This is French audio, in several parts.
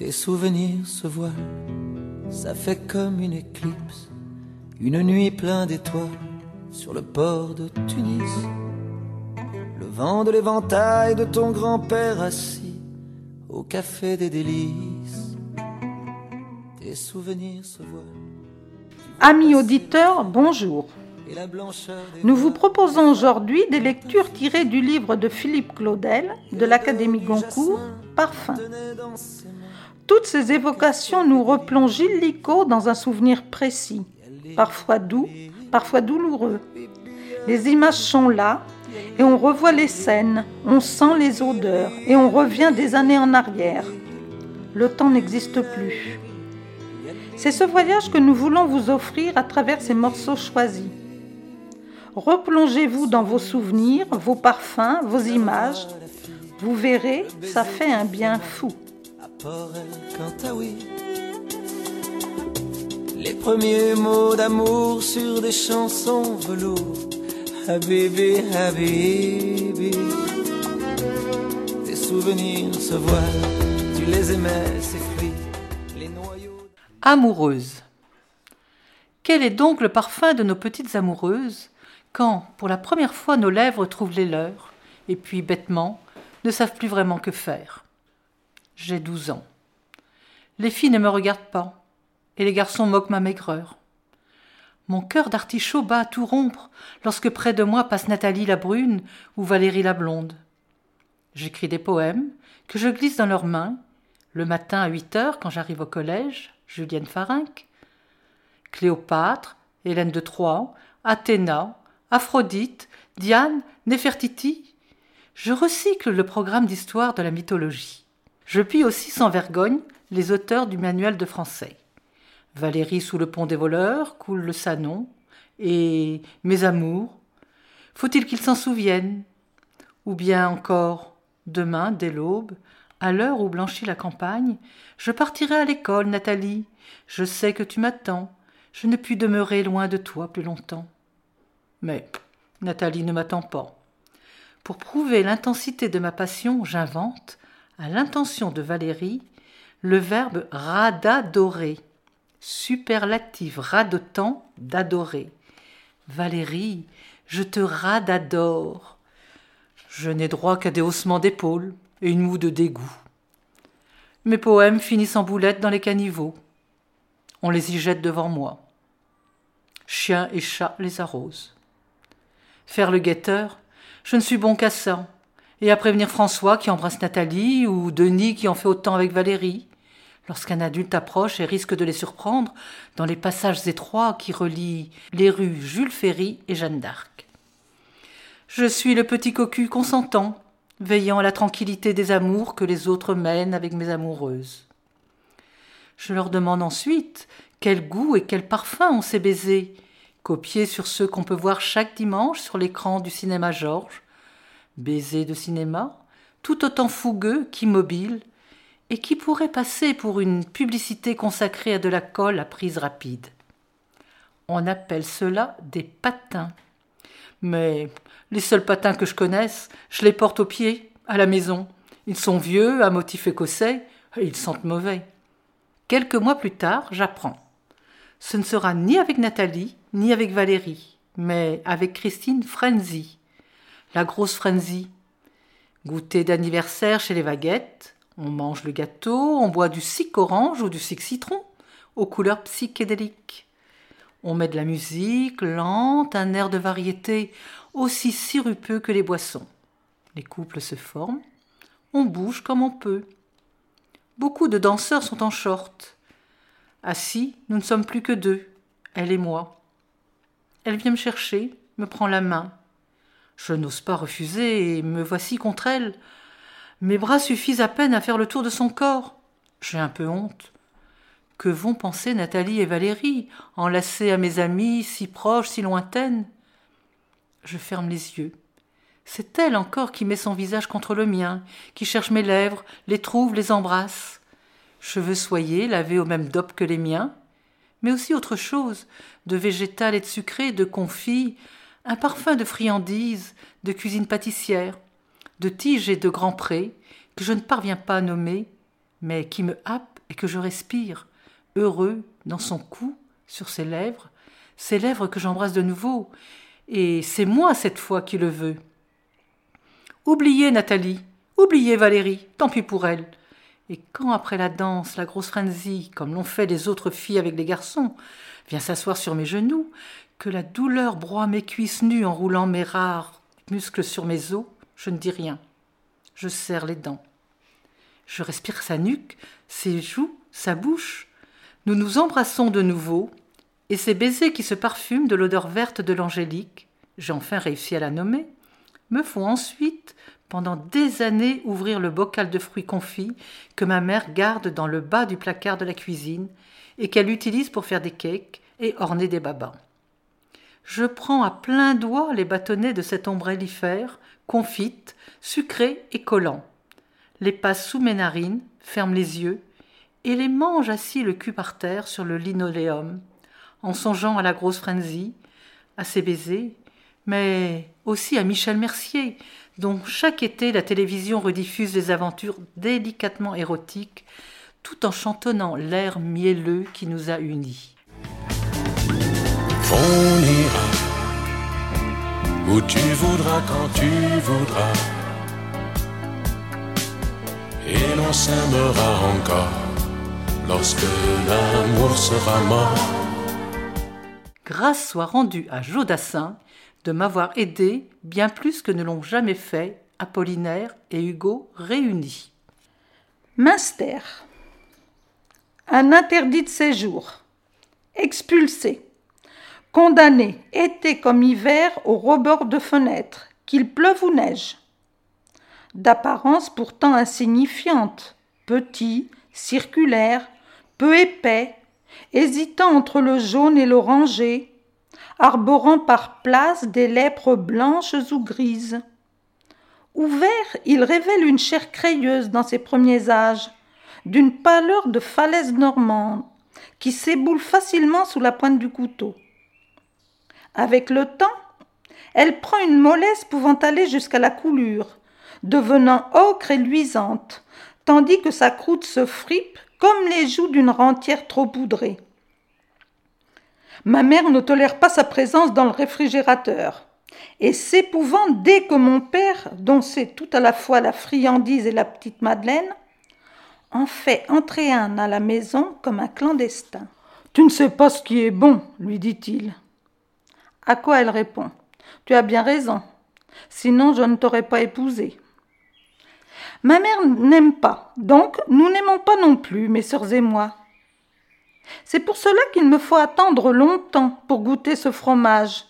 Tes souvenirs se voilent, ça fait comme une éclipse, une nuit pleine d'étoiles sur le port de Tunis. Le vent de l'éventail de ton grand-père assis au café des délices. Tes souvenirs se voilent. Amis auditeurs, bonjour. Nous vous proposons aujourd'hui des lectures tirées du livre de Philippe Claudel de l'Académie Goncourt, Parfum. Toutes ces évocations nous replongent illico dans un souvenir précis, parfois doux, parfois douloureux. Les images sont là et on revoit les scènes, on sent les odeurs et on revient des années en arrière. Le temps n'existe plus. C'est ce voyage que nous voulons vous offrir à travers ces morceaux choisis. Replongez-vous dans vos souvenirs, vos parfums, vos images. Vous verrez, ça fait un bien fou. Les premiers mots d'amour sur des chansons velours. Habibi, habibi. Tes souvenirs se voilent, tu les aimais, ces fruits, les noyaux. Amoureuse. Quel est donc le parfum de nos petites amoureuses quand, pour la première fois, nos lèvres trouvent les leurs, et puis, bêtement, ne savent plus vraiment que faire? J'ai douze ans. Les filles ne me regardent pas, et les garçons moquent ma maigreur. Mon cœur d'artichaut bat à tout rompre lorsque près de moi passe Nathalie la brune ou Valérie la blonde. J'écris des poèmes que je glisse dans leurs mains, le matin à huit heures quand j'arrive au collège, Julienne Farinck. Cléopâtre, Hélène de Troie, Athéna, Aphrodite, Diane, Néfertiti. Je recycle le programme d'histoire de la mythologie. Je puis aussi sans vergogne les auteurs du manuel de français. Valérie sous le pont des voleurs, coule le Sanon, et Mes amours. Faut-il qu'ils s'en souviennent? Ou bien encore, demain, dès l'aube, à l'heure où blanchit la campagne, je partirai à l'école, Nathalie. Je sais que tu m'attends. Je ne puis demeurer loin de toi plus longtemps. Mais Nathalie ne m'attend pas. Pour prouver l'intensité de ma passion, j'invente, à l'intention de Valérie le verbe radadorer, superlatif radotant d'adorer. Valérie, je te radadore. Je n'ai droit qu'à des haussements d'épaules et une moue de dégoût. Mes poèmes finissent en boulettes dans les caniveaux. On les y jette devant moi. Chiens et chats les arrosent. Faire le guetteur, je ne suis bon qu'à ça et à prévenir François qui embrasse Nathalie ou Denis qui en fait autant avec Valérie, lorsqu'un adulte approche et risque de les surprendre dans les passages étroits qui relient les rues Jules Ferry et Jeanne d'Arc. Je suis le petit cocu consentant, veillant à la tranquillité des amours que les autres mènent avec mes amoureuses. Je leur demande ensuite quel goût et quel parfum ont ces baisers, copiés sur ceux qu'on peut voir chaque dimanche sur l'écran du cinéma Georges, baiser de cinéma, tout autant fougueux qu'immobile, et qui pourrait passer pour une publicité consacrée à de la colle à prise rapide. On appelle cela des patins. Mais les seuls patins que je connaisse, je les porte aux pieds, à la maison, Ils sont vieux, à motif écossais, ils sentent mauvais. Quelques mois plus tard, j'apprends. Ce ne sera ni avec Nathalie, ni avec Valérie, mais avec Christine Frenzy. La grosse Frenzy. Goûter d'anniversaire chez les Vaguettes, on mange le gâteau, on boit du sic orange ou du sic citron, aux couleurs psychédéliques. On met de la musique lente, un air de variété aussi sirupeux que les boissons. Les couples se forment, on bouge comme on peut. Beaucoup de danseurs sont en short. Assis, nous ne sommes plus que deux, elle et moi. Elle vient me chercher, me prend la main. Je n'ose pas refuser et me voici contre elle. Mes bras suffisent à peine à faire le tour de son corps. J'ai un peu honte. Que vont penser Nathalie et Valérie, enlacées à mes amies, si proches, si lointaines? Je ferme les yeux. C'est elle encore qui met son visage contre le mien, qui cherche mes lèvres, les trouve, les embrasse. Cheveux soyés, lavés au même dope que les miens, mais aussi autre chose, de végétal et de sucré, de confit, un parfum de friandises, de cuisine pâtissière, de tiges et de grands prés, que je ne parviens pas à nommer, mais qui me happe et que je respire, heureux dans son cou, sur ses lèvres, ses lèvres que j'embrasse de nouveau, et c'est moi cette fois qui le veux. Oubliez Nathalie, oubliez Valérie, tant pis pour elle. Et quand après la danse, la grosse frenzy, comme l'ont fait les autres filles avec les garçons, vient s'asseoir sur mes genoux, que la douleur broie mes cuisses nues en roulant mes rares muscles sur mes os, je ne dis rien. Je serre les dents. Je respire sa nuque, ses joues, sa bouche. Nous nous embrassons de nouveau, et ces baisers qui se parfument de l'odeur verte de l'angélique, j'ai enfin réussi à la nommer, me font ensuite, pendant des années, ouvrir le bocal de fruits confits que ma mère garde dans le bas du placard de la cuisine et qu'elle utilise pour faire des cakes et orner des babas je prends à plein doigt les bâtonnets de cet ombrellifère, confite, sucré et collant. Les passe sous mes narines, ferme les yeux, et les mange assis le cul par terre sur le linoléum, en songeant à la grosse frenzy, à ses baisers, mais aussi à Michel Mercier, dont chaque été la télévision rediffuse des aventures délicatement érotiques, tout en chantonnant l'air mielleux qui nous a unis. Où tu voudras quand tu voudras. Et l'on s'aimera encore lorsque l'amour sera mort. Grâce soit rendue à Jodassin de m'avoir aidé bien plus que ne l'ont jamais fait Apollinaire et Hugo réunis. Minster. Un interdit de séjour. Expulsé condamné été comme hiver au rebord de fenêtre, qu'il pleuve ou neige. D'apparence pourtant insignifiante, petit, circulaire, peu épais, hésitant entre le jaune et l'oranger, arborant par places des lèpres blanches ou grises. Ouvert, il révèle une chair crayeuse dans ses premiers âges, d'une pâleur de falaise normande, qui s'éboule facilement sous la pointe du couteau. Avec le temps, elle prend une mollesse pouvant aller jusqu'à la coulure, devenant ocre et luisante, tandis que sa croûte se fripe comme les joues d'une rentière trop poudrée. Ma mère ne tolère pas sa présence dans le réfrigérateur, et s'épouvant dès que mon père, dont c'est tout à la fois la friandise et la petite Madeleine, en fait entrer un à la maison comme un clandestin. Tu ne sais pas ce qui est bon, lui dit-il. À quoi elle répond Tu as bien raison. Sinon, je ne t'aurais pas épousé. Ma mère n'aime pas, donc nous n'aimons pas non plus, mes sœurs et moi. C'est pour cela qu'il me faut attendre longtemps pour goûter ce fromage,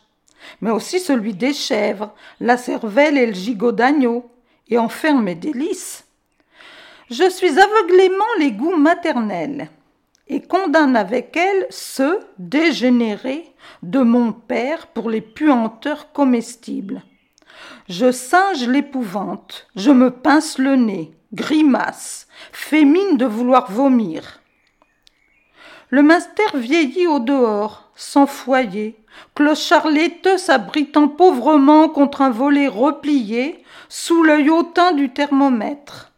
mais aussi celui des chèvres, la cervelle et le gigot d'agneau, et en faire mes délices. Je suis aveuglément les goûts maternels et condamne avec elle ceux dégénérés de mon père pour les puanteurs comestibles. Je singe l'épouvante, je me pince le nez, grimace, fais mine de vouloir vomir. Le master vieillit au dehors, sans foyer, clochard laiteux s'abritant pauvrement contre un volet replié, sous l'œil hautain du thermomètre.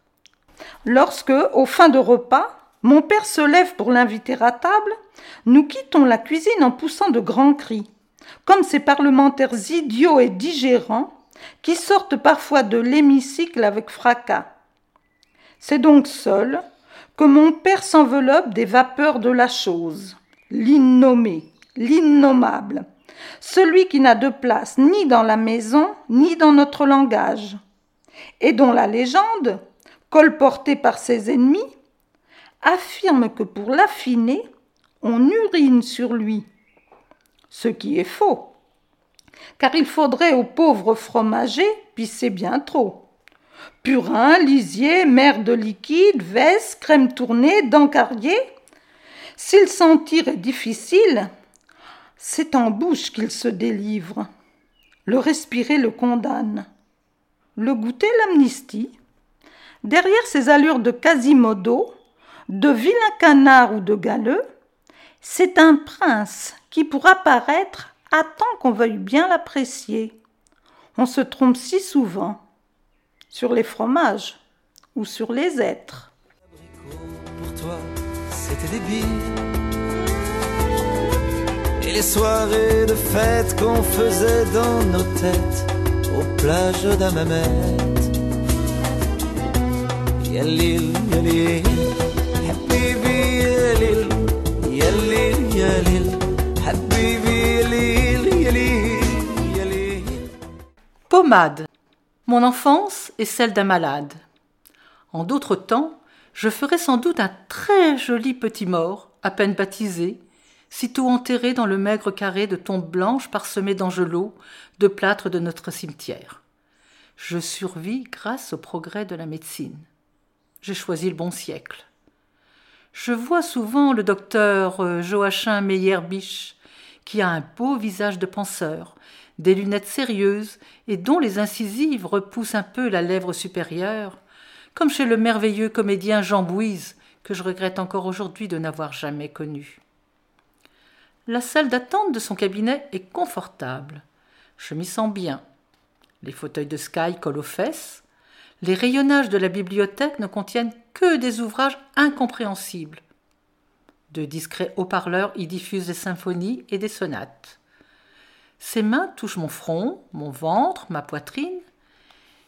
Lorsque, au fin de repas, mon père se lève pour l'inviter à table, nous quittons la cuisine en poussant de grands cris, comme ces parlementaires idiots et digérants qui sortent parfois de l'hémicycle avec fracas. C'est donc seul que mon père s'enveloppe des vapeurs de la chose, l'innommé, l'innommable, celui qui n'a de place ni dans la maison ni dans notre langage, et dont la légende, colportée par ses ennemis, affirme que pour l'affiner, on urine sur lui. Ce qui est faux, car il faudrait au pauvre fromager pisser bien trop. Purin, lisier, mer de liquide, veste, crème tournée, dents carriées. S'il sentir est difficile, c'est en bouche qu'il se délivre. Le respirer le condamne. Le goûter l'amnistie. Derrière ses allures de Quasimodo, de vilain canard ou de galeux, c'est un prince qui, pour apparaître, attend qu'on veuille bien l'apprécier. On se trompe si souvent sur les fromages ou sur les êtres. Et les soirées de fête qu'on faisait dans nos têtes aux plages Pommade. Mon enfance est celle d'un malade. En d'autres temps, je ferais sans doute un très joli petit mort, à peine baptisé, sitôt enterré dans le maigre carré de tombes blanches parsemées d'angelots, de plâtre de notre cimetière. Je survis grâce au progrès de la médecine. J'ai choisi le bon siècle. Je vois souvent le docteur euh, Joachim Meyer-Bisch, qui a un beau visage de penseur, des lunettes sérieuses et dont les incisives repoussent un peu la lèvre supérieure, comme chez le merveilleux comédien Jean Bouise, que je regrette encore aujourd'hui de n'avoir jamais connu. La salle d'attente de son cabinet est confortable. Je m'y sens bien. Les fauteuils de Sky collent aux fesses. Les rayonnages de la bibliothèque ne contiennent que des ouvrages incompréhensibles. De discrets haut-parleurs y diffusent des symphonies et des sonates. Ses mains touchent mon front, mon ventre, ma poitrine.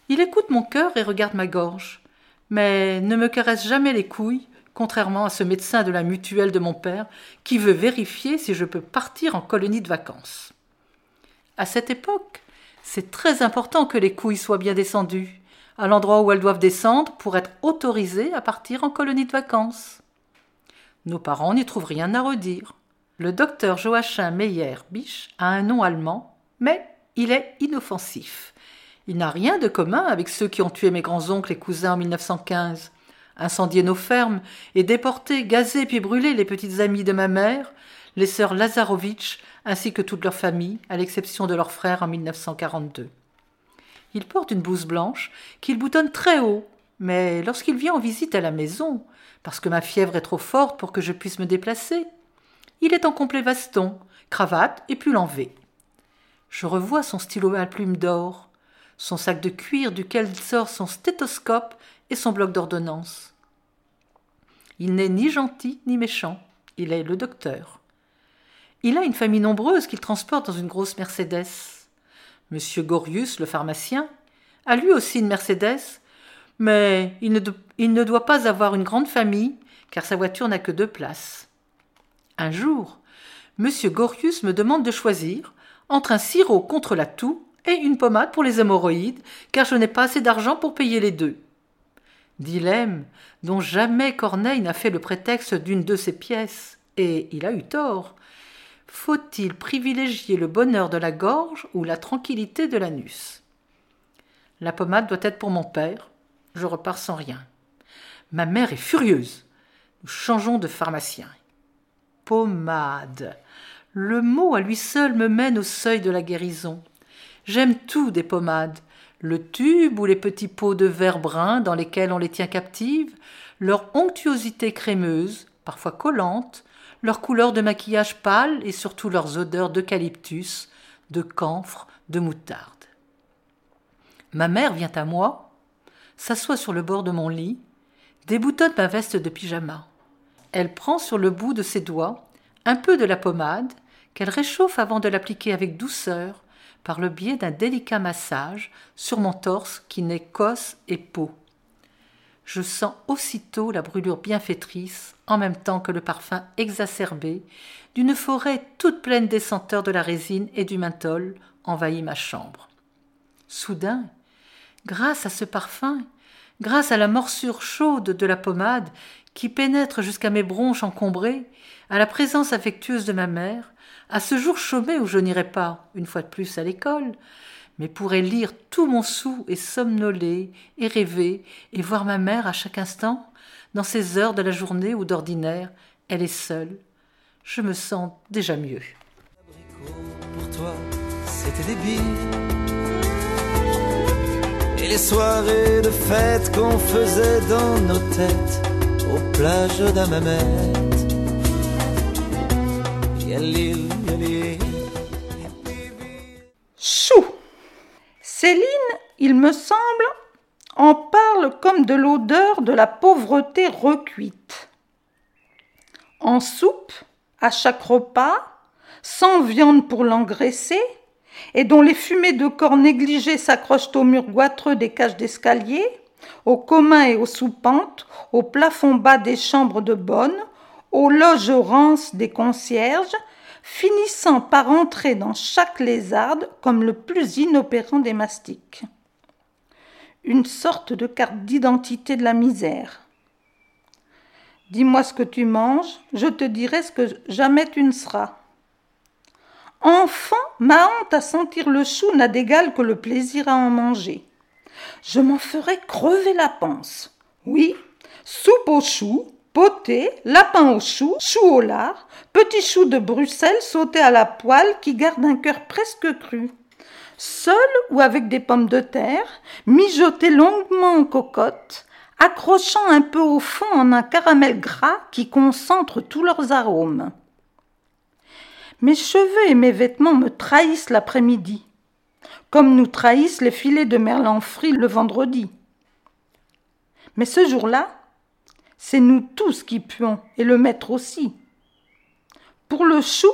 Il écoute mon cœur et regarde ma gorge, mais ne me caresse jamais les couilles, contrairement à ce médecin de la mutuelle de mon père qui veut vérifier si je peux partir en colonie de vacances. À cette époque, c'est très important que les couilles soient bien descendues, à l'endroit où elles doivent descendre pour être autorisées à partir en colonie de vacances. Nos parents n'y trouvent rien à redire. Le docteur Joachim Meyer-Bisch a un nom allemand, mais il est inoffensif. Il n'a rien de commun avec ceux qui ont tué mes grands-oncles et cousins en 1915, incendié nos fermes et déporté, gazé puis brûlé les petites amies de ma mère, les sœurs Lazarovitch ainsi que toute leur famille, à l'exception de leur frère en 1942. Il porte une blouse blanche qu'il boutonne très haut, mais lorsqu'il vient en visite à la maison, parce que ma fièvre est trop forte pour que je puisse me déplacer, il est en complet veston, cravate et pull en V. Je revois son stylo à plumes d'or, son sac de cuir duquel sort son stéthoscope et son bloc d'ordonnance. Il n'est ni gentil ni méchant, il est le docteur. Il a une famille nombreuse qu'il transporte dans une grosse Mercedes. Monsieur Gorius, le pharmacien, a lui aussi une Mercedes, mais il ne, doit pas avoir une grande famille, car sa voiture n'a que deux places. Un jour, Monsieur Gorius me demande de choisir entre un sirop contre la toux et une pommade pour les hémorroïdes, car je n'ai pas assez d'argent pour payer les deux. Dilemme dont jamais Corneille n'a fait le prétexte d'une de ses pièces, et il a eu tort. Faut-il privilégier le bonheur de la gorge ou la tranquillité de l'anus? La pommade doit être pour mon père. Je repars sans rien. Ma mère est furieuse. Nous changeons de pharmacien pommade. Le mot à lui seul me mène au seuil de la guérison. J'aime tout des pommades. Le tube ou les petits pots de verre brun dans lesquels on les tient captives, leur onctuosité crémeuse, parfois collante, leur couleur de maquillage pâle et surtout leurs odeurs d'eucalyptus, de camphre, de moutarde. Ma mère vient à moi, s'assoit sur le bord de mon lit, déboutonne ma veste de pyjama. Elle prend sur le bout de ses doigts un peu de la pommade qu'elle réchauffe avant de l'appliquer avec douceur par le biais d'un délicat massage sur mon torse qui n'est qu'os et peau. Je sens aussitôt la brûlure bienfaitrice en même temps que le parfum exacerbé d'une forêt toute pleine des senteurs de la résine et du menthol envahit ma chambre. Soudain, grâce à ce parfum, grâce à la morsure chaude de la pommade qui pénètre jusqu'à mes bronches encombrées, à la présence affectueuse de ma mère, à ce jour chômé où je n'irai pas, une fois de plus, à l'école, mais pourrais lire tout mon sou et somnoler et rêver et voir ma mère à chaque instant, dans ces heures de la journée où d'ordinaire elle est seule, je me sens déjà mieux. Pour toi, c'était débile. Et les soirées de fête qu'on faisait dans nos têtes aux plages d'Amamet. Chou Céline, il me semble, en parle comme de l'odeur de la pauvreté recuite. En soupe, à chaque repas, sans viande pour l'engraisser, et dont les fumées de corps négligés s'accrochent aux murs goitreux des cages d'escalier, aux communs et aux soupentes, au plafond bas des chambres de bonne, aux loges rances des concierges, finissant par entrer dans chaque lézarde comme le plus inopérant des mastiques. Une sorte de carte d'identité de la misère. Dis-moi ce que tu manges, je te dirai ce que jamais tu ne seras. Enfant, ma honte à sentir le chou n'a d'égal que le plaisir à en manger. Je m'en ferais crever la panse. Oui, soupe au chou, poté, lapin au chou, chou au lard, petit chou de Bruxelles sauté à la poêle qui garde un cœur presque cru. Seul ou avec des pommes de terre, mijoté longuement en cocotte, accrochant un peu au fond en un caramel gras qui concentre tous leurs arômes. Mes cheveux et mes vêtements me trahissent l'après-midi, comme nous trahissent les filets de merlan frits le vendredi. Mais ce jour-là, c'est nous tous qui puons, et le maître aussi. Pour le chou,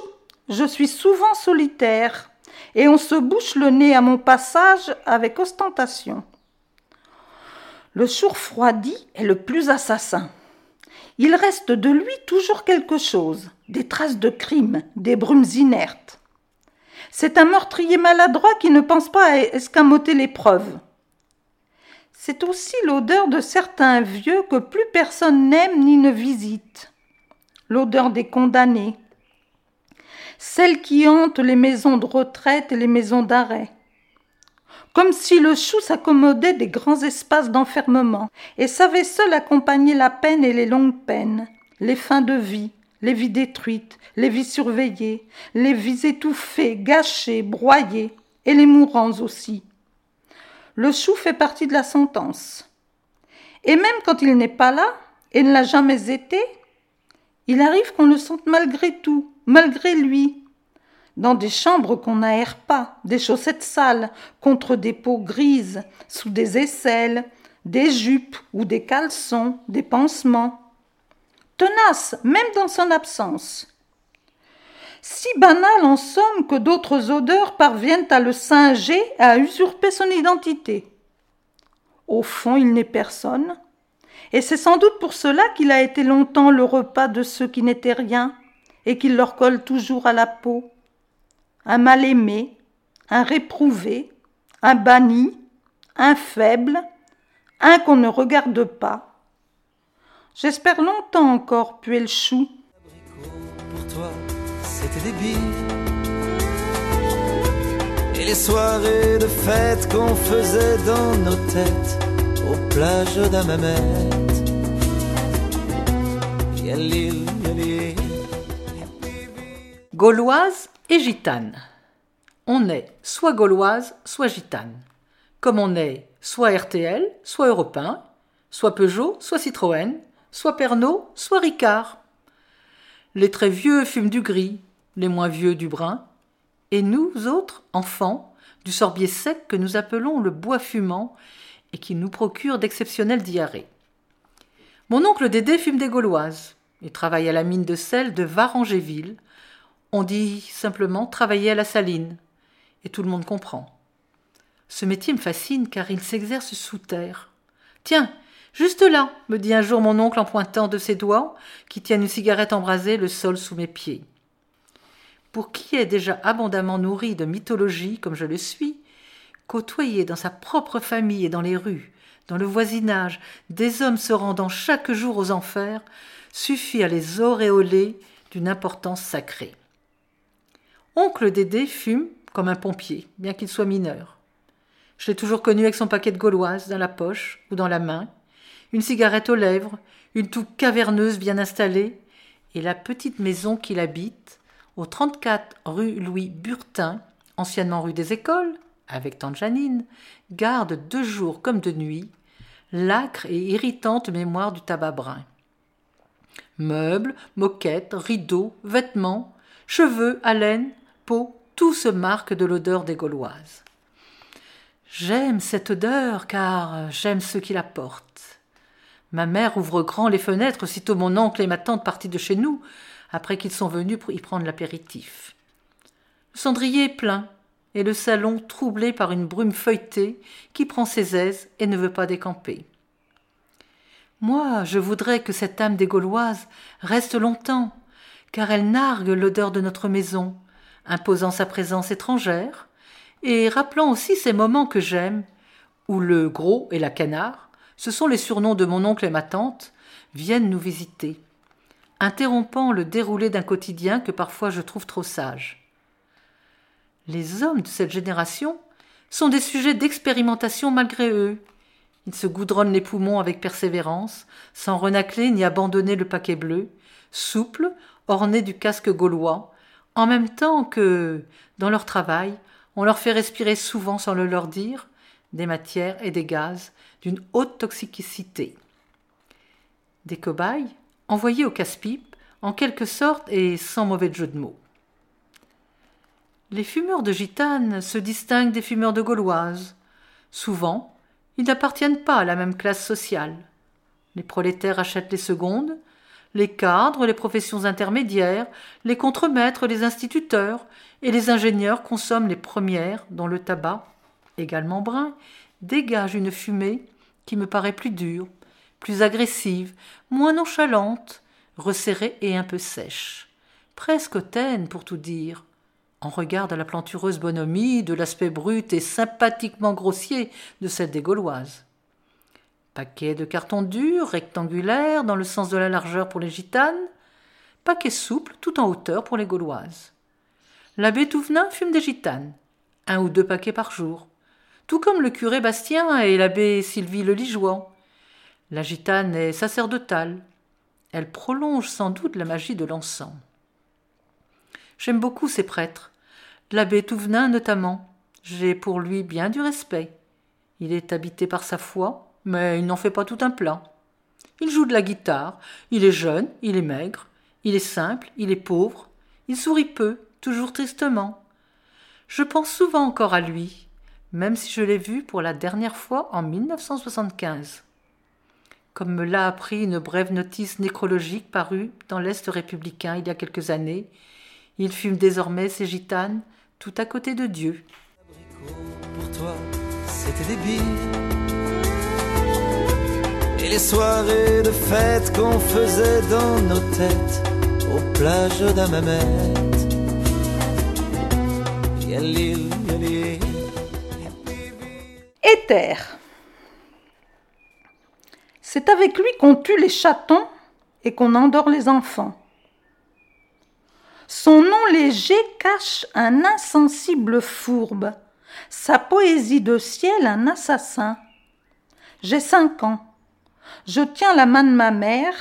je suis souvent solitaire, et on se bouche le nez à mon passage avec ostentation. Le chou refroidi est le plus assassin. Il reste de lui toujours quelque chose, des traces de crime, des brumes inertes. C'est un meurtrier maladroit qui ne pense pas à escamoter les preuves. C'est aussi l'odeur de certains vieux que plus personne n'aime ni ne visite. L'odeur des condamnés. Celle qui hante les maisons de retraite et les maisons d'arrêt. Comme si le chou s'accommodait des grands espaces d'enfermement et savait seul accompagner la peine et les longues peines, les fins de vie, les vies détruites, les vies surveillées, les vies étouffées, gâchées, broyées, et les mourants aussi le chou fait partie de la sentence. Et même quand il n'est pas là, et ne l'a jamais été, il arrive qu'on le sente malgré tout, malgré lui, dans des chambres qu'on n'aère pas, des chaussettes sales, contre des peaux grises, sous des aisselles, des jupes ou des caleçons, des pansements. Tenace, même dans son absence si banal en somme que d'autres odeurs parviennent à le singer à usurper son identité. Au fond, il n'est personne, et c'est sans doute pour cela qu'il a été longtemps le repas de ceux qui n'étaient rien, et qu'il leur colle toujours à la peau. Un mal-aimé, un réprouvé, un banni, un faible, un qu'on ne regarde pas. J'espère longtemps encore puer le chou c'était Et les soirées de fête qu'on faisait dans nos têtes aux plages d'Amamet. Gauloise et gitane. On est soit gauloise, soit gitane. Comme on est soit RTL, soit européen, soit Peugeot, soit Citroën, soit Pernod, soit Ricard. Les très vieux fument du gris, les moins vieux du brun, et nous autres, enfants, du sorbier sec que nous appelons le bois fumant et qui nous procure d'exceptionnelles diarrhées. Mon oncle Dédé fume des gauloises. Il travaille à la mine de sel de Varangéville. On dit simplement travailler à la saline. Et tout le monde comprend. Ce métier me fascine car il s'exerce sous terre. Tiens, juste là, me dit un jour mon oncle en pointant de ses doigts, qui tiennent une cigarette embrasée, le sol sous mes pieds. Pour qui est déjà abondamment nourri de mythologie comme je le suis, côtoyer dans sa propre famille et dans les rues, dans le voisinage, des hommes se rendant chaque jour aux enfers, suffit à les auréoler d'une importance sacrée. Oncle Dédé fume comme un pompier, bien qu'il soit mineur. Je l'ai toujours connu avec son paquet de gauloises dans la poche ou dans la main, une cigarette aux lèvres, une toux caverneuse bien installée, et la petite maison qu'il habite, au 34 rue Louis Burtin, anciennement rue des Écoles, avec tante Janine, garde de jour comme de nuit l'âcre et irritante mémoire du tabac brun. Meubles, moquettes, rideaux, vêtements, cheveux, haleine, peau, tout se marque de l'odeur des Gauloises. J'aime cette odeur car j'aime ceux qui la portent. Ma mère ouvre grand les fenêtres sitôt mon oncle et ma tante partis de chez nous, après qu'ils sont venus pour y prendre l'apéritif. Le cendrier est plein, et le salon troublé par une brume feuilletée qui prend ses aises et ne veut pas décamper. Moi, je voudrais que cette âme des Gauloises reste longtemps, car elle nargue l'odeur de notre maison, imposant sa présence étrangère, et rappelant aussi ces moments que j'aime, où le gros et la canard, ce sont les surnoms de mon oncle et ma tante, viennent nous visiter, interrompant le déroulé d'un quotidien que parfois je trouve trop sage. Les hommes de cette génération sont des sujets d'expérimentation malgré eux. Ils se goudronnent les poumons avec persévérance, sans renacler ni abandonner le paquet bleu, souple, orné du casque gaulois, en même temps que, dans leur travail, on leur fait respirer souvent sans le leur dire des matières et des gaz d'une haute toxicité. Des cobayes envoyés au casse-pipe, en quelque sorte et sans mauvais jeu de mots. Les fumeurs de gitanes se distinguent des fumeurs de gauloises. Souvent, ils n'appartiennent pas à la même classe sociale. Les prolétaires achètent les secondes, les cadres, les professions intermédiaires, les contremaîtres, les instituteurs et les ingénieurs consomment les premières dont le tabac, également brun, dégage une fumée qui me paraît plus dure, plus agressive, moins nonchalante, resserrée et un peu sèche, presque hautaine pour tout dire, en regard de la plantureuse bonhomie, de l'aspect brut et sympathiquement grossier de celle des Gauloises. Paquet de carton dur, rectangulaire, dans le sens de la largeur pour les gitanes, paquet souple, tout en hauteur pour les Gauloises. L'abbé Touvenin fume des gitanes, un ou deux paquets par jour, tout comme le curé Bastien et l'abbé Sylvie le. La gitane est sacerdotale. Elle prolonge sans doute la magie de l'encens. J'aime beaucoup ces prêtres, l'abbé Touvenin notamment. J'ai pour lui bien du respect. Il est habité par sa foi, mais il n'en fait pas tout un plat. Il joue de la guitare, il est jeune, il est maigre, il est simple, il est pauvre, il sourit peu, toujours tristement. Je pense souvent encore à lui, même si je l'ai vu pour la dernière fois en 1975. Comme me l'a appris une brève notice nécrologique parue dans l'Est républicain il y a quelques années, il fume désormais ses gitanes tout à côté de Dieu. Pour toi, c'était débile. Et les soirées de fête qu'on faisait dans nos têtes aux plages d'Amamet. Éther. C'est avec lui qu'on tue les chatons et qu'on endort les enfants. Son nom léger cache un insensible fourbe, sa poésie de ciel un assassin. J'ai cinq ans. Je tiens la main de ma mère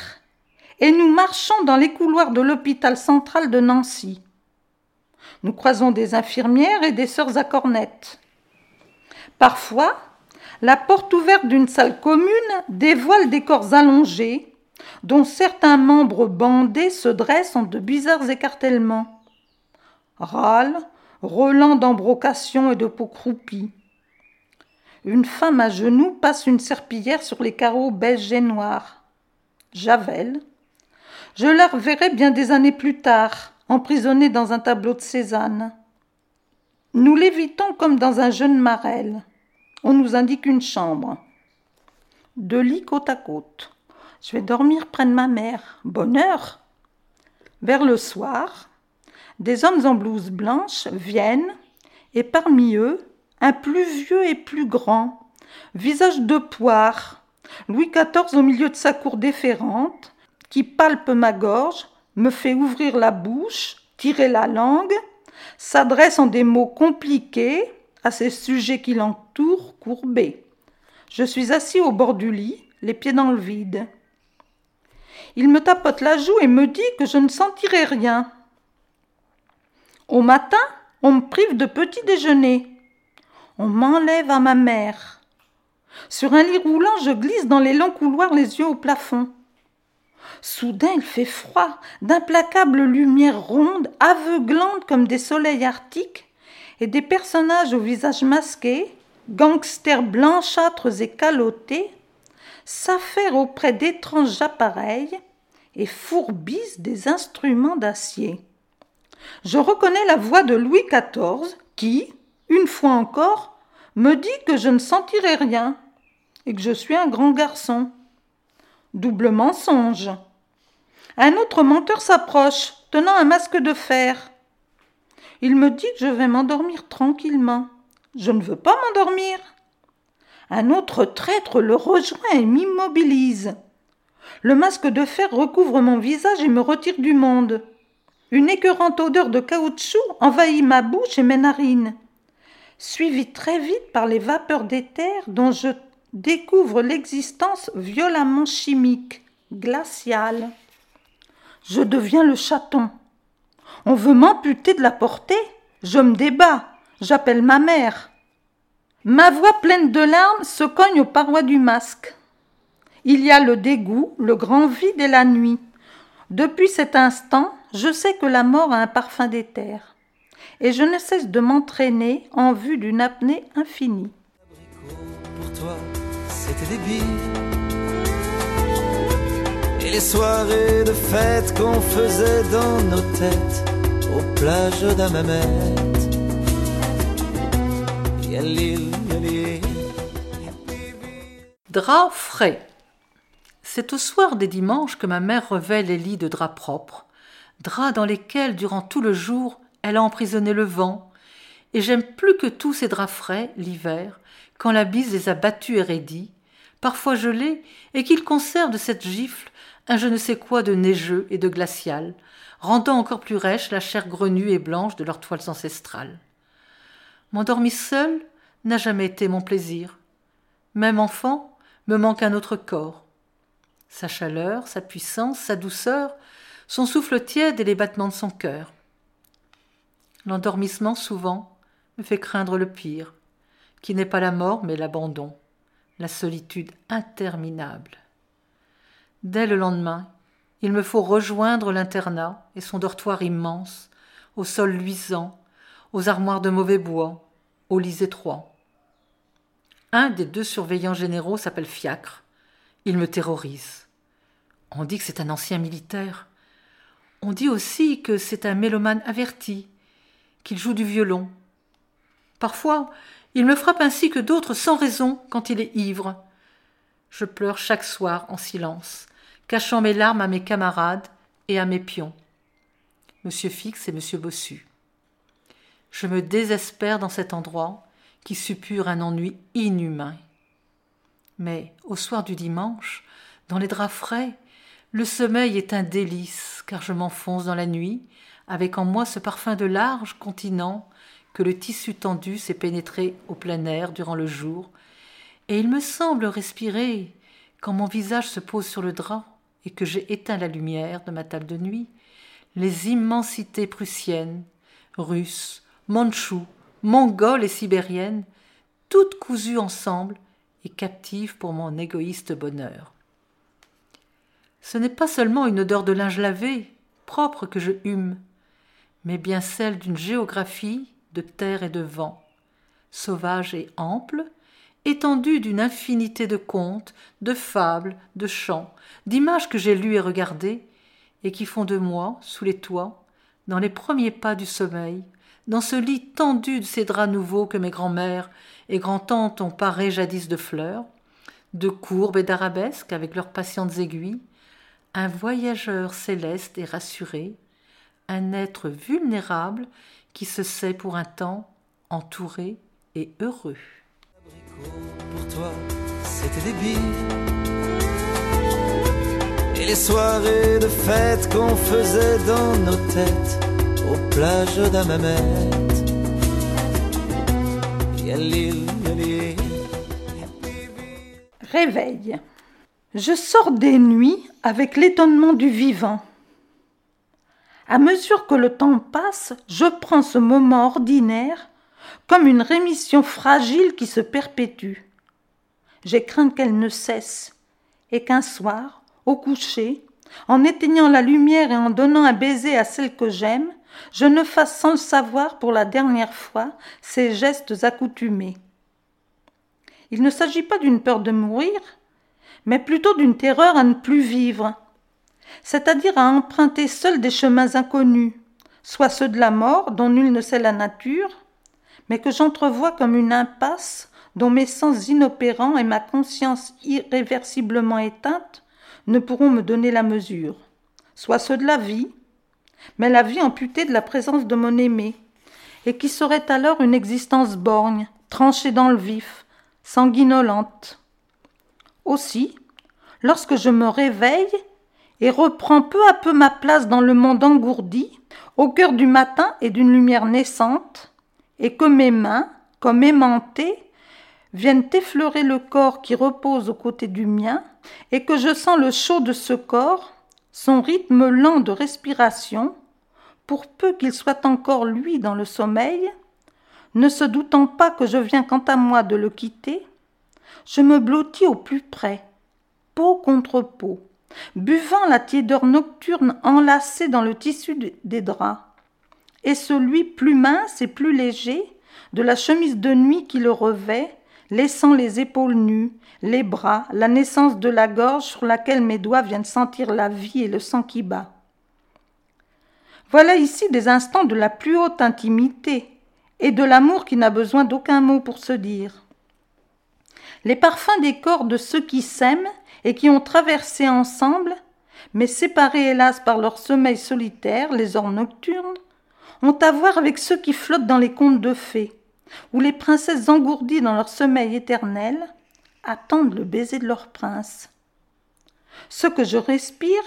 et nous marchons dans les couloirs de l'hôpital central de Nancy. Nous croisons des infirmières et des sœurs à cornettes. Parfois, la porte ouverte d'une salle commune dévoile des corps allongés, dont certains membres bandés se dressent en de bizarres écartèlements. Râles, relents d'embrocation et de peau croupie. Une femme à genoux passe une serpillière sur les carreaux beige et noirs. Javel. Je la reverrai bien des années plus tard, emprisonnée dans un tableau de Cézanne. Nous l'évitons comme dans un jeune marel. On nous indique une chambre. Deux lits côte à côte. Je vais dormir près de ma mère. Bonheur. Vers le soir, des hommes en blouse blanche viennent, et parmi eux, un plus vieux et plus grand, visage de poire, Louis XIV au milieu de sa cour déférente, qui palpe ma gorge, me fait ouvrir la bouche, tirer la langue, s'adresse en des mots compliqués à ces sujets qui l'entourent courbés. Je suis assis au bord du lit, les pieds dans le vide. Il me tapote la joue et me dit que je ne sentirai rien. Au matin, on me prive de petit déjeuner. On m'enlève à ma mère. Sur un lit roulant, je glisse dans les longs couloirs, les yeux au plafond. Soudain, il fait froid, d'implacables lumières rondes, aveuglantes comme des soleils arctiques, et des personnages au visage masqué, gangsters blanchâtres et calotés, s'affairent auprès d'étranges appareils et fourbissent des instruments d'acier. Je reconnais la voix de Louis XIV qui, une fois encore, me dit que je ne sentirai rien et que je suis un grand garçon. Double mensonge. Un autre menteur s'approche, tenant un masque de fer. Il me dit que je vais m'endormir tranquillement. Je ne veux pas m'endormir. Un autre traître le rejoint et m'immobilise. Le masque de fer recouvre mon visage et me retire du monde. Une écœurante odeur de caoutchouc envahit ma bouche et mes narines, suivie très vite par les vapeurs d'éther dont je découvre l'existence violemment chimique, glaciale. Je deviens le chaton. On veut m'amputer de la portée. Je me débats. J'appelle ma mère. Ma voix pleine de larmes se cogne aux parois du masque. Il y a le dégoût, le grand vide et la nuit. Depuis cet instant, je sais que la mort a un parfum d'éther, et je ne cesse de m'entraîner en vue d'une apnée infinie. Les soirées de fête qu'on faisait dans nos têtes, aux plages d'Amamet. Drap frais. C'est au soir des dimanches que ma mère revêt les lits de draps propres, draps dans lesquels, durant tout le jour, elle a emprisonné le vent, et j'aime plus que tous ces draps frais, l'hiver, quand la bise les a battus et raidis, parfois gelés, et qu'ils conservent de cette gifle un je ne sais quoi de neigeux et de glacial, rendant encore plus rêche la chair grenue et blanche de leurs toiles ancestrales. M'endormir seul n'a jamais été mon plaisir. Même enfant, me manque un autre corps. Sa chaleur, sa puissance, sa douceur, son souffle tiède et les battements de son cœur. L'endormissement, souvent, me fait craindre le pire, qui n'est pas la mort, mais l'abandon, la solitude interminable. Dès le lendemain, il me faut rejoindre l'internat et son dortoir immense, au sol luisant, aux armoires de mauvais bois, aux lits étroits. Un des deux surveillants généraux s'appelle Fiacre. Il me terrorise. On dit que c'est un ancien militaire. On dit aussi que c'est un mélomane averti, qu'il joue du violon. Parfois, il me frappe ainsi que d'autres sans raison quand il est ivre. Je pleure chaque soir en silence, cachant mes larmes à mes camarades et à mes pions. Monsieur Fix et Monsieur Bossu. Je me désespère dans cet endroit qui suppure un ennui inhumain. Mais au soir du dimanche, dans les draps frais, le sommeil est un délice, car je m'enfonce dans la nuit, avec en moi ce parfum de large continent que le tissu tendu s'est pénétré au plein air durant le jour, et il me semble respirer, quand mon visage se pose sur le drap et que j'ai éteint la lumière de ma table de nuit, les immensités prussiennes, russes, mandchous, mongoles et sibériennes, toutes cousues ensemble et captives pour mon égoïste bonheur. Ce n'est pas seulement une odeur de linge lavé, propre que je hume, mais bien celle d'une géographie de terre et de vent, sauvage et ample, étendue d'une infinité de contes, de fables, de chants, d'images que j'ai lues et regardées, et qui font de moi, sous les toits, dans les premiers pas du sommeil, dans ce lit tendu de ces draps nouveaux que mes grands-mères et grands-tantes ont paré jadis de fleurs, de courbes et d'arabesques avec leurs patientes aiguilles, un voyageur céleste et rassuré, un être vulnérable qui se sait pour un temps entouré et heureux. Pour toi, c'était des billes. Et les soirées de fête qu'on faisait dans nos têtes aux plages d'Amamet. Réveil. Je sors des nuits avec l'étonnement du vivant. À mesure que le temps passe, je prends ce moment ordinaire comme une rémission fragile qui se perpétue. J'ai craint qu'elle ne cesse, et qu'un soir, au coucher, en éteignant la lumière et en donnant un baiser à celle que j'aime, je ne fasse sans le savoir pour la dernière fois ces gestes accoutumés. Il ne s'agit pas d'une peur de mourir, mais plutôt d'une terreur à ne plus vivre, c'est-à-dire à emprunter seul des chemins inconnus, soit ceux de la mort dont nul ne sait la nature, mais que j'entrevois comme une impasse dont mes sens inopérants et ma conscience irréversiblement éteinte ne pourront me donner la mesure, soit ceux de la vie, mais la vie amputée de la présence de mon aimé, et qui serait alors une existence borgne, tranchée dans le vif, sanguinolente. Aussi, lorsque je me réveille et reprends peu à peu ma place dans le monde engourdi, au cœur du matin et d'une lumière naissante, et que mes mains, comme aimantées, viennent effleurer le corps qui repose aux côtés du mien, et que je sens le chaud de ce corps, son rythme lent de respiration, pour peu qu'il soit encore lui dans le sommeil, ne se doutant pas que je viens quant à moi de le quitter, je me blottis au plus près, peau contre peau, buvant la tiédeur nocturne enlacée dans le tissu des draps, et celui plus mince et plus léger de la chemise de nuit qui le revêt, laissant les épaules nues, les bras, la naissance de la gorge sur laquelle mes doigts viennent sentir la vie et le sang qui bat. Voilà ici des instants de la plus haute intimité et de l'amour qui n'a besoin d'aucun mot pour se dire. Les parfums des corps de ceux qui s'aiment et qui ont traversé ensemble, mais séparés hélas par leur sommeil solitaire, les heures nocturnes, ont à voir avec ceux qui flottent dans les contes de fées, où les princesses engourdies dans leur sommeil éternel attendent le baiser de leur prince. Ce que je respire,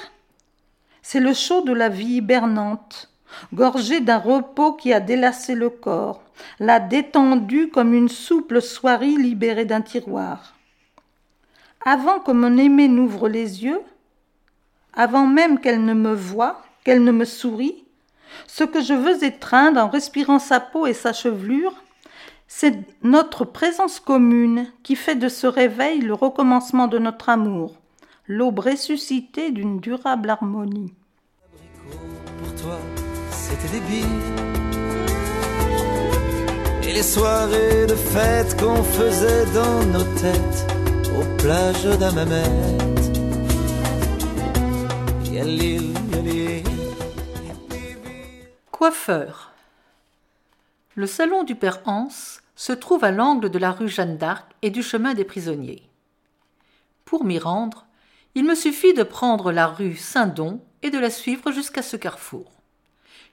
c'est le chaud de la vie hibernante, gorgé d'un repos qui a délassé le corps, l'a détendu comme une souple soierie libérée d'un tiroir. Avant que mon aimée n'ouvre les yeux, avant même qu'elle ne me voie, qu'elle ne me sourie, ce que je veux étreindre en respirant sa peau et sa chevelure, c'est notre présence commune qui fait de ce réveil le recommencement de notre amour, l'aube ressuscitée d'une durable harmonie. Et les soirées de fête qu'on faisait dans nos têtes aux plages. Le salon du père Hans se trouve à l'angle de la rue Jeanne d'Arc et du chemin des prisonniers. Pour m'y rendre, il me suffit de prendre la rue Saint-Don et de la suivre jusqu'à ce carrefour.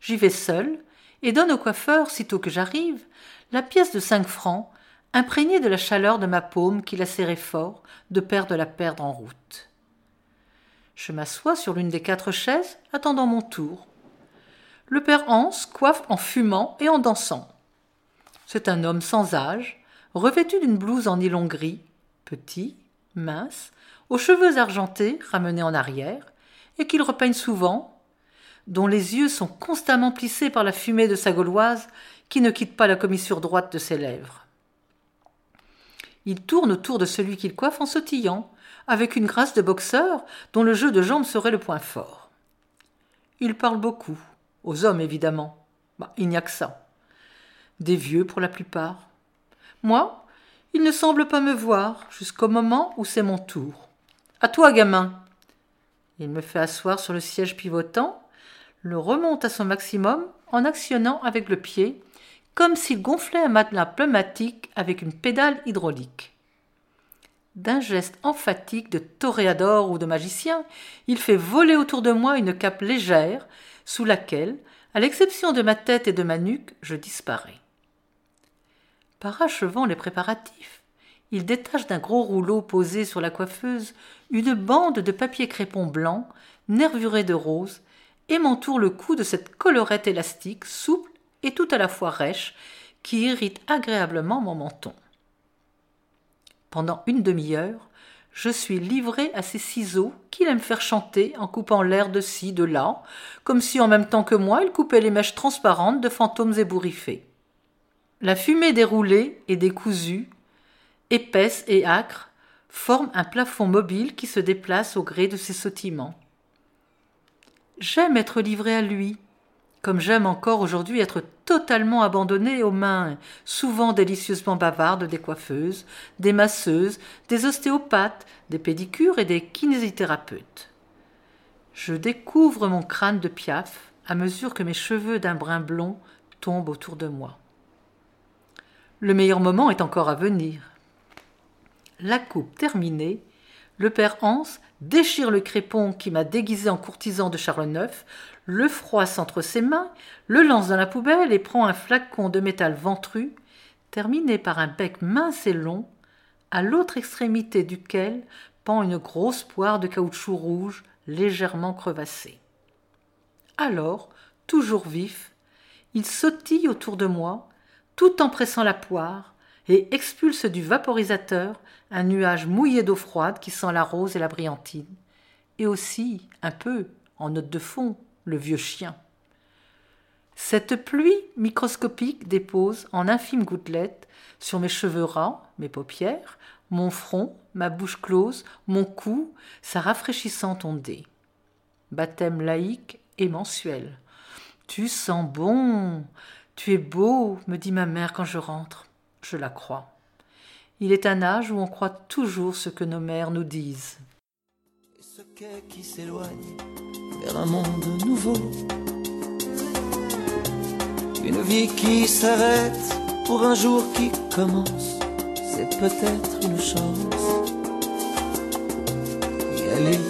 J'y vais seul et donne au coiffeur, sitôt que j'arrive, la pièce de cinq francs, imprégnée de la chaleur de ma paume qui la serrait fort, de peur de la perdre en route. Je m'assois sur l'une des quatre chaises, attendant mon tour. Le père Hans coiffe en fumant et en dansant. C'est un homme sans âge, revêtu d'une blouse en nylon gris, petit, mince, aux cheveux argentés ramenés en arrière, et qu'il repeigne souvent, dont les yeux sont constamment plissés par la fumée de sa gauloise qui ne quitte pas la commissure droite de ses lèvres. Il tourne autour de celui qu'il coiffe en sautillant, avec une grâce de boxeur dont le jeu de jambes serait le point fort. Il parle beaucoup, aux hommes évidemment. Bah, il n'y a que ça des vieux pour la plupart. Moi, Il ne semble pas me voir jusqu'au moment où c'est mon tour. À toi, gamin. Il me fait asseoir sur le siège pivotant, le remonte à son maximum en actionnant avec le pied, comme s'il gonflait un matelas pneumatique avec une pédale hydraulique. D'un geste emphatique de toréador ou de magicien, il fait voler autour de moi une cape légère, sous laquelle, à l'exception de ma tête et de ma nuque, je disparais. Parachevant les préparatifs, il détache d'un gros rouleau posé sur la coiffeuse une bande de papier crépon blanc, nervuré de rose, et m'entoure le cou de cette collerette élastique, souple et tout à la fois rêche, qui irrite agréablement mon menton. Pendant une demi-heure, je suis livré à ces ciseaux qu'il aime faire chanter en coupant l'air de ci, de là, comme si en même temps que moi il coupait les mèches transparentes de fantômes ébouriffés. La fumée déroulée et décousue, épaisse et âcre, forme un plafond mobile qui se déplace au gré de ses sautillements. J'aime être livré à lui, comme j'aime encore aujourd'hui être totalement abandonné aux mains, souvent délicieusement bavardes des coiffeuses, des masseuses, des ostéopathes, des pédicures et des kinésithérapeutes. Je découvre mon crâne de piaf à mesure que mes cheveux d'un brun blond tombent autour de moi. Le meilleur moment est encore à venir. La coupe terminée, le père Hans déchire le crépon qui m'a déguisé en courtisan de Charles IX, le froisse entre ses mains, le lance dans la poubelle et prend un flacon de métal ventru, terminé par un bec mince et long, à l'autre extrémité duquel pend une grosse poire de caoutchouc rouge légèrement crevassée. Alors, toujours vif, il sautille autour de moi, tout en pressant la poire, et expulse du vaporisateur un nuage mouillé d'eau froide qui sent la rose et la brillantine, et aussi, un peu, en note de fond, le vieux chien. Cette pluie microscopique dépose en infimes gouttelettes sur mes cheveux ras, mes paupières, mon front, ma bouche close, mon cou, sa rafraîchissante ondée. Baptême laïque et mensuel. Tu sens bon, tu es beau, me dit ma mère quand je rentre. Je la crois. Il est un âge où on croit toujours ce que nos mères nous disent. Ce quai qui s'éloigne vers un monde nouveau. Une vie qui s'arrête pour un jour qui commence. C'est peut-être une chance. Y aller,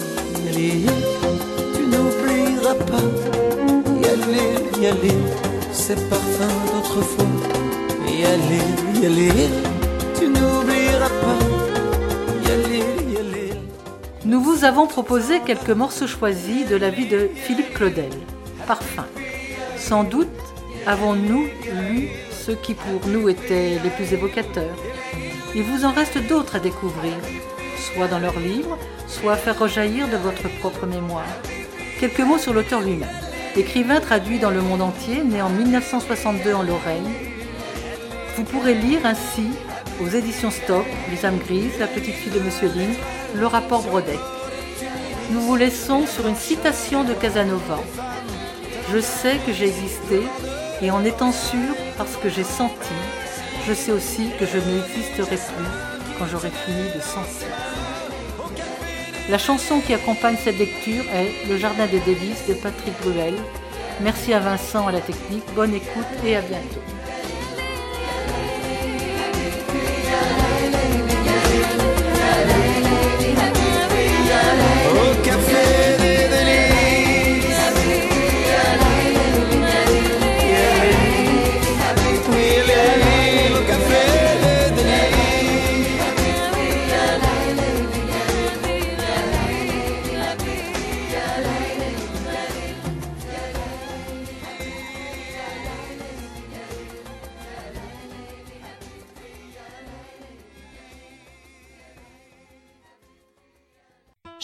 y aller, tu n'oublieras pas. Y aller, y aller, ces parfums d'autrefois. Y aller, y aller, Nous vous avons proposé quelques morceaux choisis de la vie de Philippe Claudel, Parfum. Sans doute avons-nous lu ceux qui pour nous étaient les plus évocateurs. Il vous en reste d'autres à découvrir, soit dans leurs livres, soit à faire rejaillir de votre propre mémoire. Quelques mots sur l'auteur lui-même. Écrivain traduit dans le monde entier, né en 1962 en Lorraine, vous pourrez lire ainsi aux éditions Stock, Les âmes grises, La petite fille de Monsieur Link, Le rapport Brodeck. Nous vous laissons sur une citation de Casanova. Je sais que j'ai existé et en étant sûr parce que j'ai senti, je sais aussi que je n'existerai plus quand j'aurai fini de sentir. La chanson qui accompagne cette lecture est Le Jardin des délices de Patrick Bruel. Merci à Vincent à la technique, bonne écoute et à bientôt. Au